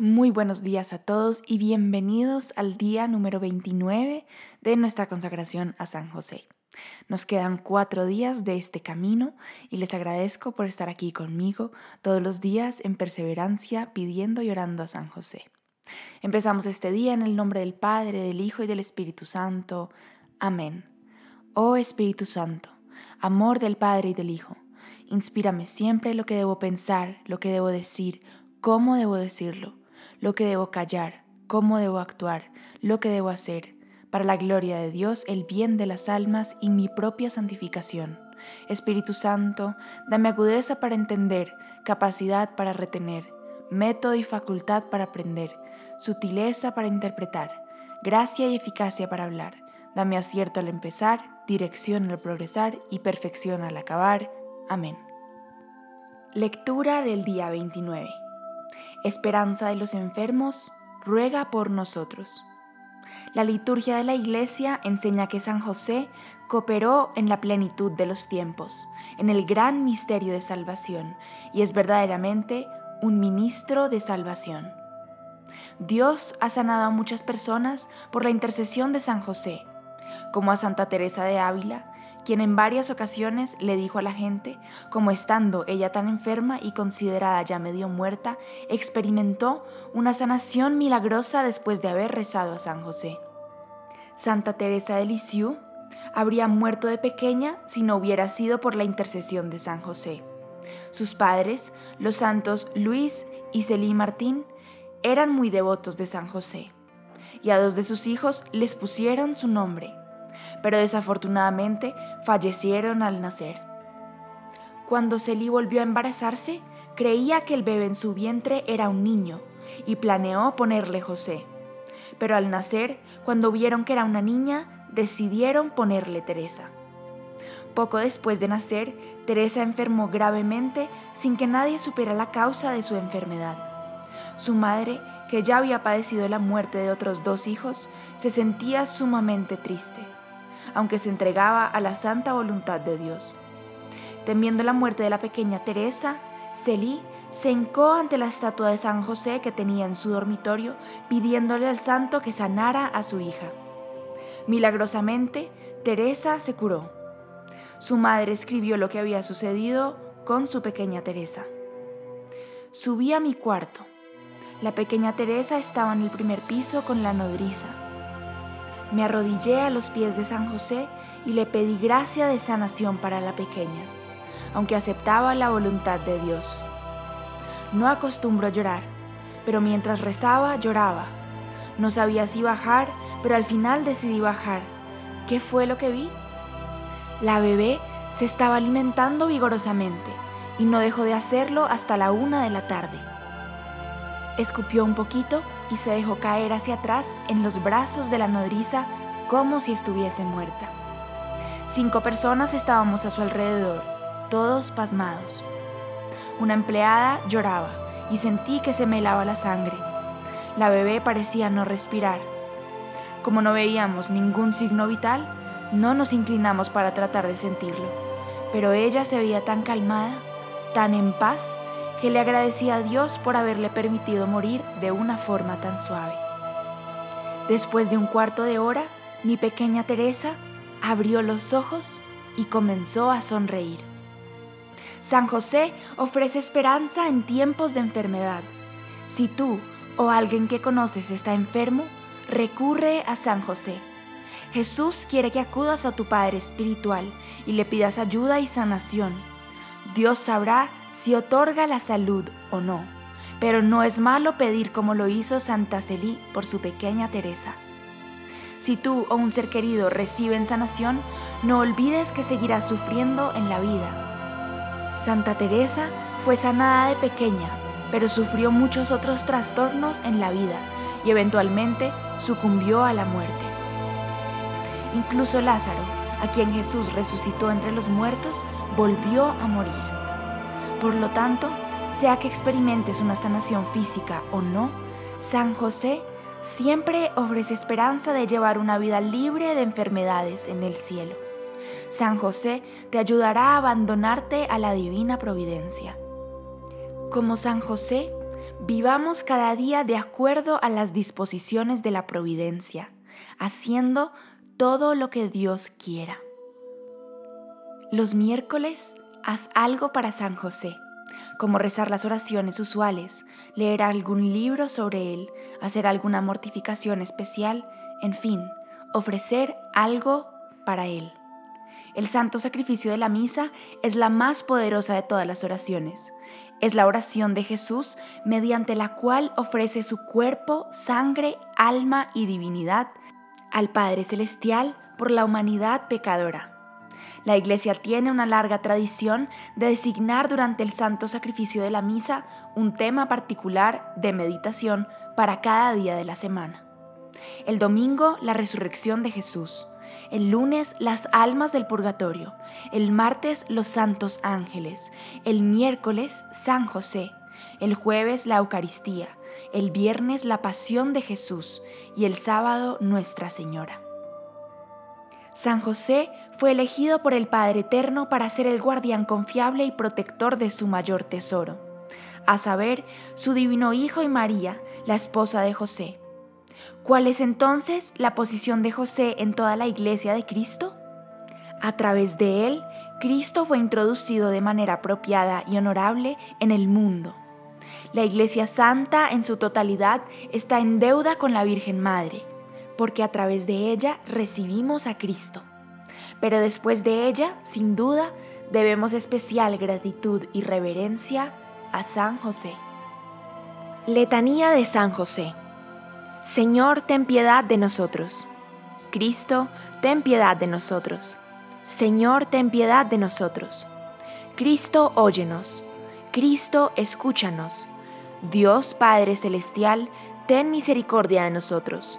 Muy buenos días a todos y bienvenidos al día número 29 de nuestra consagración a San José. Nos quedan cuatro días de este camino y les agradezco por estar aquí conmigo todos los días en perseverancia pidiendo y orando a San José. Empezamos este día en el nombre del Padre, del Hijo y del Espíritu Santo. Amén. Oh Espíritu Santo, amor del Padre y del Hijo, inspírame siempre lo que debo pensar, lo que debo decir, cómo debo decirlo lo que debo callar, cómo debo actuar, lo que debo hacer, para la gloria de Dios, el bien de las almas y mi propia santificación. Espíritu Santo, dame agudeza para entender, capacidad para retener, método y facultad para aprender, sutileza para interpretar, gracia y eficacia para hablar. Dame acierto al empezar, dirección al progresar y perfección al acabar. Amén. Lectura del día 29 esperanza de los enfermos, ruega por nosotros. La liturgia de la Iglesia enseña que San José cooperó en la plenitud de los tiempos, en el gran misterio de salvación, y es verdaderamente un ministro de salvación. Dios ha sanado a muchas personas por la intercesión de San José, como a Santa Teresa de Ávila, quien en varias ocasiones le dijo a la gente, como estando ella tan enferma y considerada ya medio muerta, experimentó una sanación milagrosa después de haber rezado a San José. Santa Teresa de Lisieux habría muerto de pequeña si no hubiera sido por la intercesión de San José. Sus padres, los santos Luis y Celí Martín, eran muy devotos de San José, y a dos de sus hijos les pusieron su nombre, pero desafortunadamente fallecieron al nacer. Cuando Celí volvió a embarazarse, creía que el bebé en su vientre era un niño y planeó ponerle José. Pero al nacer, cuando vieron que era una niña, decidieron ponerle Teresa. Poco después de nacer, Teresa enfermó gravemente sin que nadie supiera la causa de su enfermedad. Su madre, que ya había padecido la muerte de otros dos hijos, se sentía sumamente triste aunque se entregaba a la santa voluntad de Dios. Temiendo la muerte de la pequeña Teresa, Celí se hincó ante la estatua de San José que tenía en su dormitorio, pidiéndole al santo que sanara a su hija. Milagrosamente, Teresa se curó. Su madre escribió lo que había sucedido con su pequeña Teresa. Subí a mi cuarto. La pequeña Teresa estaba en el primer piso con la nodriza. Me arrodillé a los pies de San José y le pedí gracia de sanación para la pequeña, aunque aceptaba la voluntad de Dios. No acostumbro a llorar, pero mientras rezaba lloraba. No sabía si bajar, pero al final decidí bajar. ¿Qué fue lo que vi? La bebé se estaba alimentando vigorosamente y no dejó de hacerlo hasta la una de la tarde. Escupió un poquito y se dejó caer hacia atrás en los brazos de la nodriza como si estuviese muerta. Cinco personas estábamos a su alrededor, todos pasmados. Una empleada lloraba y sentí que se me helaba la sangre. La bebé parecía no respirar. Como no veíamos ningún signo vital, no nos inclinamos para tratar de sentirlo, pero ella se veía tan calmada, tan en paz, que le agradecía a Dios por haberle permitido morir de una forma tan suave. Después de un cuarto de hora, mi pequeña Teresa abrió los ojos y comenzó a sonreír. San José ofrece esperanza en tiempos de enfermedad. Si tú o alguien que conoces está enfermo, recurre a San José. Jesús quiere que acudas a tu Padre Espiritual y le pidas ayuda y sanación. Dios sabrá si otorga la salud o no, pero no es malo pedir como lo hizo Santa Celí por su pequeña Teresa. Si tú o un ser querido reciben sanación, no olvides que seguirás sufriendo en la vida. Santa Teresa fue sanada de pequeña, pero sufrió muchos otros trastornos en la vida y eventualmente sucumbió a la muerte. Incluso Lázaro, a quien Jesús resucitó entre los muertos, volvió a morir. Por lo tanto, sea que experimentes una sanación física o no, San José siempre ofrece esperanza de llevar una vida libre de enfermedades en el cielo. San José te ayudará a abandonarte a la divina providencia. Como San José, Vivamos cada día de acuerdo a las disposiciones de la providencia, haciendo todo lo que Dios quiera. Los miércoles haz algo para San José, como rezar las oraciones usuales, leer algún libro sobre él, hacer alguna mortificación especial, en fin, ofrecer algo para él. El santo sacrificio de la misa es la más poderosa de todas las oraciones. Es la oración de Jesús mediante la cual ofrece su cuerpo, sangre, alma y divinidad al Padre Celestial por la humanidad pecadora. La Iglesia tiene una larga tradición de designar durante el santo sacrificio de la misa un tema particular de meditación para cada día de la semana. El domingo, la resurrección de Jesús. El lunes, las almas del purgatorio. El martes, los santos ángeles. El miércoles, San José. El jueves, la Eucaristía el viernes la pasión de Jesús y el sábado Nuestra Señora. San José fue elegido por el Padre Eterno para ser el guardián confiable y protector de su mayor tesoro, a saber, su divino Hijo y María, la esposa de José. ¿Cuál es entonces la posición de José en toda la iglesia de Cristo? A través de él, Cristo fue introducido de manera apropiada y honorable en el mundo la Iglesia Santa en su totalidad está en deuda con la Virgen Madre, porque a través de ella recibimos a Cristo. Pero después de ella, sin duda, debemos especial gratitud y reverencia a San José. Letanía de San José. Señor, ten piedad de nosotros. Cristo, ten piedad de nosotros. Señor, ten piedad de nosotros. Cristo, óyenos. Cristo, escúchanos. Dios Padre Celestial, ten misericordia de nosotros.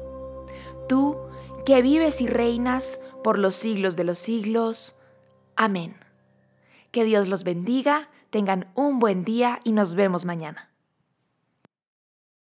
Tú, que vives y reinas por los siglos de los siglos. Amén. Que Dios los bendiga, tengan un buen día y nos vemos mañana.